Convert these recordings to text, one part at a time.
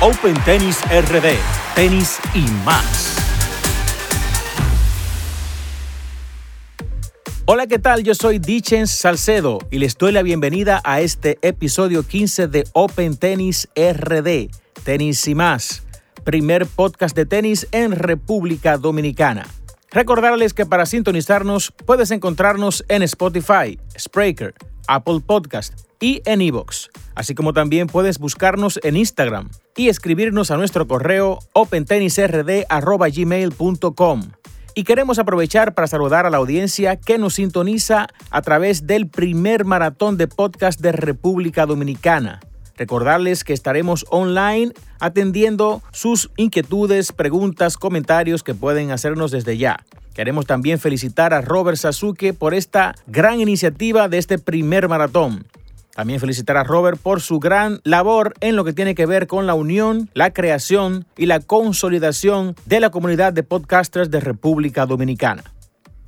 Open Tennis RD, tenis y más. Hola, ¿qué tal? Yo soy Dichens Salcedo y les doy la bienvenida a este episodio 15 de Open Tennis RD, tenis y más, primer podcast de tenis en República Dominicana. Recordarles que para sintonizarnos puedes encontrarnos en Spotify, Spreaker, Apple Podcast y en iVoox, así como también puedes buscarnos en Instagram y escribirnos a nuestro correo opentennisrd.gmail.com. Y queremos aprovechar para saludar a la audiencia que nos sintoniza a través del primer maratón de podcast de República Dominicana. Recordarles que estaremos online atendiendo sus inquietudes, preguntas, comentarios que pueden hacernos desde ya. Queremos también felicitar a Robert Sasuke por esta gran iniciativa de este primer maratón. También felicitar a Robert por su gran labor en lo que tiene que ver con la unión, la creación y la consolidación de la comunidad de podcasters de República Dominicana.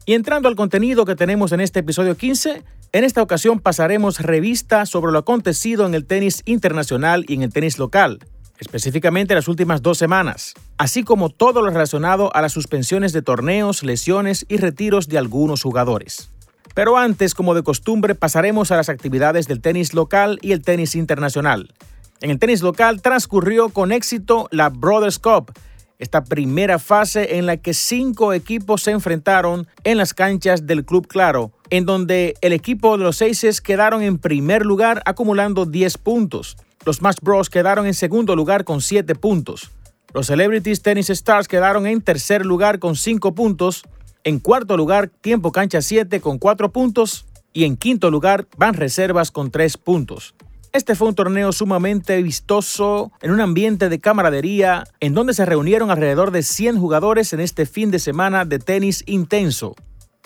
Y entrando al contenido que tenemos en este episodio 15, en esta ocasión pasaremos revista sobre lo acontecido en el tenis internacional y en el tenis local, específicamente las últimas dos semanas, así como todo lo relacionado a las suspensiones de torneos, lesiones y retiros de algunos jugadores. Pero antes, como de costumbre, pasaremos a las actividades del tenis local y el tenis internacional. En el tenis local transcurrió con éxito la Brothers Cup, esta primera fase en la que cinco equipos se enfrentaron en las canchas del Club Claro, en donde el equipo de los Aces quedaron en primer lugar acumulando 10 puntos. Los Smash Bros quedaron en segundo lugar con 7 puntos. Los Celebrities Tennis Stars quedaron en tercer lugar con 5 puntos. En cuarto lugar, Tiempo Cancha 7 con 4 puntos. Y en quinto lugar, Van Reservas con 3 puntos. Este fue un torneo sumamente vistoso, en un ambiente de camaradería, en donde se reunieron alrededor de 100 jugadores en este fin de semana de tenis intenso.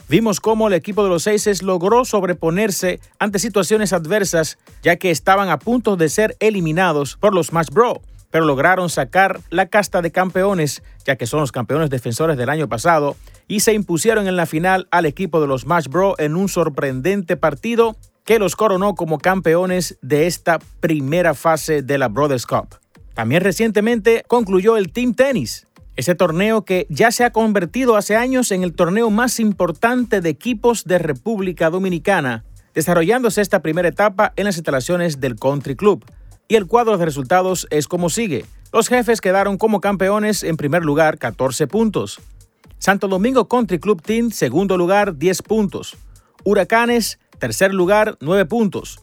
Vimos cómo el equipo de los Aces logró sobreponerse ante situaciones adversas, ya que estaban a punto de ser eliminados por los Smash Bros, pero lograron sacar la casta de campeones, ya que son los campeones defensores del año pasado, y se impusieron en la final al equipo de los Smash Bros en un sorprendente partido que los coronó como campeones de esta primera fase de la Brothers Cup. También recientemente concluyó el Team Tennis, ese torneo que ya se ha convertido hace años en el torneo más importante de equipos de República Dominicana, desarrollándose esta primera etapa en las instalaciones del Country Club. Y el cuadro de resultados es como sigue. Los jefes quedaron como campeones en primer lugar 14 puntos. Santo Domingo Country Club Team segundo lugar 10 puntos. Huracanes tercer lugar 9 puntos.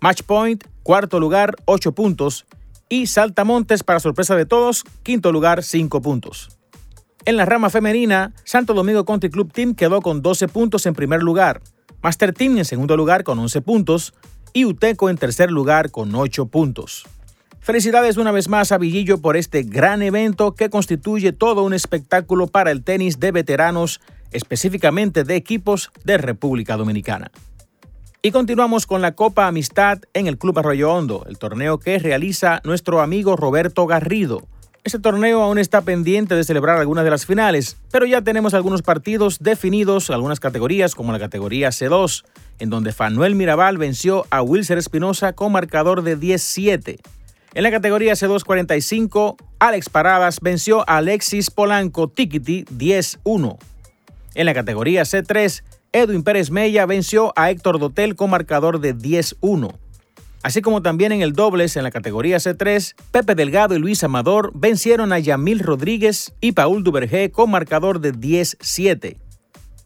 Match Point, cuarto lugar 8 puntos. Y Saltamontes, para sorpresa de todos, quinto lugar 5 puntos. En la rama femenina, Santo Domingo Country Club Team quedó con 12 puntos en primer lugar, Master Team en segundo lugar con 11 puntos y Uteco en tercer lugar con 8 puntos. Felicidades una vez más a Villillo por este gran evento que constituye todo un espectáculo para el tenis de veteranos, específicamente de equipos de República Dominicana. Y continuamos con la Copa Amistad en el Club Arroyo Hondo, el torneo que realiza nuestro amigo Roberto Garrido. Este torneo aún está pendiente de celebrar algunas de las finales, pero ya tenemos algunos partidos definidos, algunas categorías como la categoría C2, en donde Fanuel Mirabal venció a Wilser Espinosa con marcador de 10-7. En la categoría C245, Alex Paradas venció a Alexis Polanco Tikiti 10-1. En la categoría C3, Edwin Pérez Mella venció a Héctor Dotel con marcador de 10-1. Así como también en el dobles en la categoría C3, Pepe Delgado y Luis Amador vencieron a Yamil Rodríguez y Paul Duvergé con marcador de 10-7.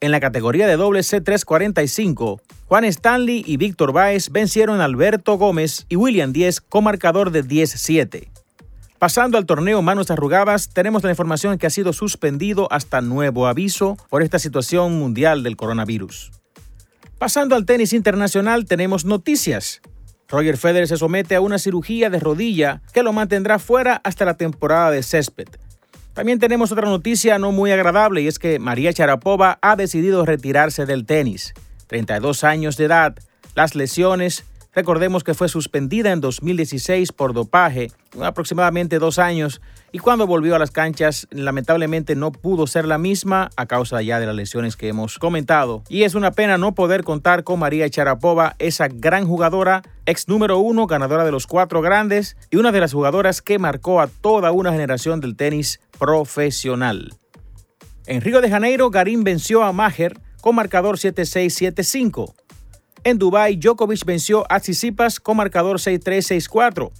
En la categoría de dobles C345, Juan Stanley y Víctor Báez vencieron a Alberto Gómez y William Díez con marcador de 10-7. Pasando al torneo Manos Arrugadas, tenemos la información que ha sido suspendido hasta nuevo aviso por esta situación mundial del coronavirus. Pasando al tenis internacional, tenemos noticias. Roger Federer se somete a una cirugía de rodilla que lo mantendrá fuera hasta la temporada de césped. También tenemos otra noticia no muy agradable y es que María Charapova ha decidido retirarse del tenis. 32 años de edad, las lesiones Recordemos que fue suspendida en 2016 por dopaje, aproximadamente dos años, y cuando volvió a las canchas lamentablemente no pudo ser la misma a causa ya de las lesiones que hemos comentado. Y es una pena no poder contar con María Charapova, esa gran jugadora ex número uno, ganadora de los cuatro grandes y una de las jugadoras que marcó a toda una generación del tenis profesional. En Río de Janeiro, Garín venció a Maher con marcador 7-6-7-5. En Dubái, Djokovic venció a Tsitsipas con marcador 6-3-6-4.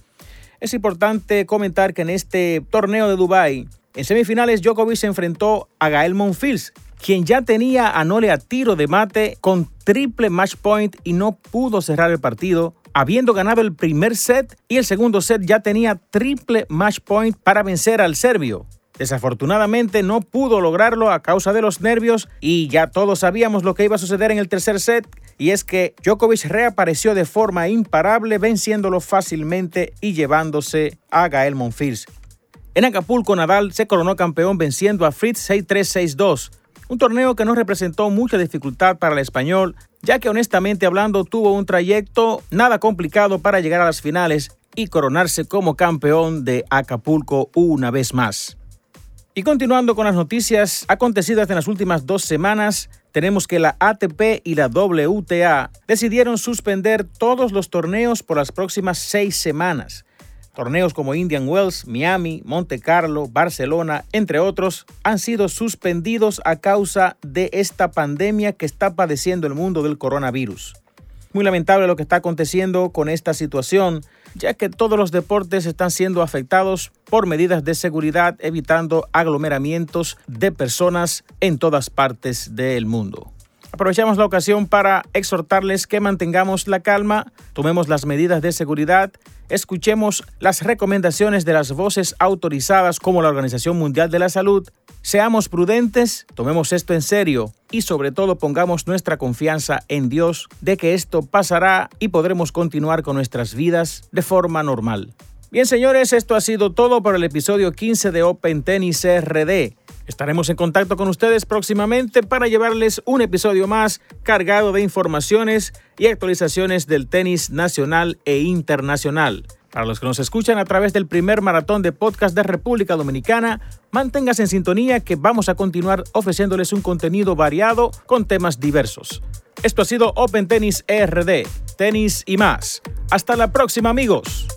Es importante comentar que en este torneo de Dubái, en semifinales, Djokovic se enfrentó a Gael Monfils, quien ya tenía a Nole a tiro de mate con triple match point y no pudo cerrar el partido, habiendo ganado el primer set y el segundo set ya tenía triple match point para vencer al serbio. Desafortunadamente no pudo lograrlo a causa de los nervios y ya todos sabíamos lo que iba a suceder en el tercer set y es que Djokovic reapareció de forma imparable venciéndolo fácilmente y llevándose a Gael Monfils. En Acapulco Nadal se coronó campeón venciendo a Fritz 6-3-6-2, un torneo que no representó mucha dificultad para el español, ya que honestamente hablando tuvo un trayecto nada complicado para llegar a las finales y coronarse como campeón de Acapulco una vez más. Y continuando con las noticias acontecidas en las últimas dos semanas, tenemos que la ATP y la WTA decidieron suspender todos los torneos por las próximas seis semanas. Torneos como Indian Wells, Miami, Monte Carlo, Barcelona, entre otros, han sido suspendidos a causa de esta pandemia que está padeciendo el mundo del coronavirus. Muy lamentable lo que está aconteciendo con esta situación, ya que todos los deportes están siendo afectados por medidas de seguridad, evitando aglomeramientos de personas en todas partes del mundo. Aprovechamos la ocasión para exhortarles que mantengamos la calma, tomemos las medidas de seguridad, escuchemos las recomendaciones de las voces autorizadas como la Organización Mundial de la Salud, seamos prudentes, tomemos esto en serio y sobre todo pongamos nuestra confianza en Dios de que esto pasará y podremos continuar con nuestras vidas de forma normal. Bien señores, esto ha sido todo por el episodio 15 de Open Tennis RD. Estaremos en contacto con ustedes próximamente para llevarles un episodio más cargado de informaciones y actualizaciones del tenis nacional e internacional. Para los que nos escuchan a través del primer maratón de podcast de República Dominicana, manténgase en sintonía que vamos a continuar ofreciéndoles un contenido variado con temas diversos. Esto ha sido Open Tennis RD, tenis y más. Hasta la próxima amigos.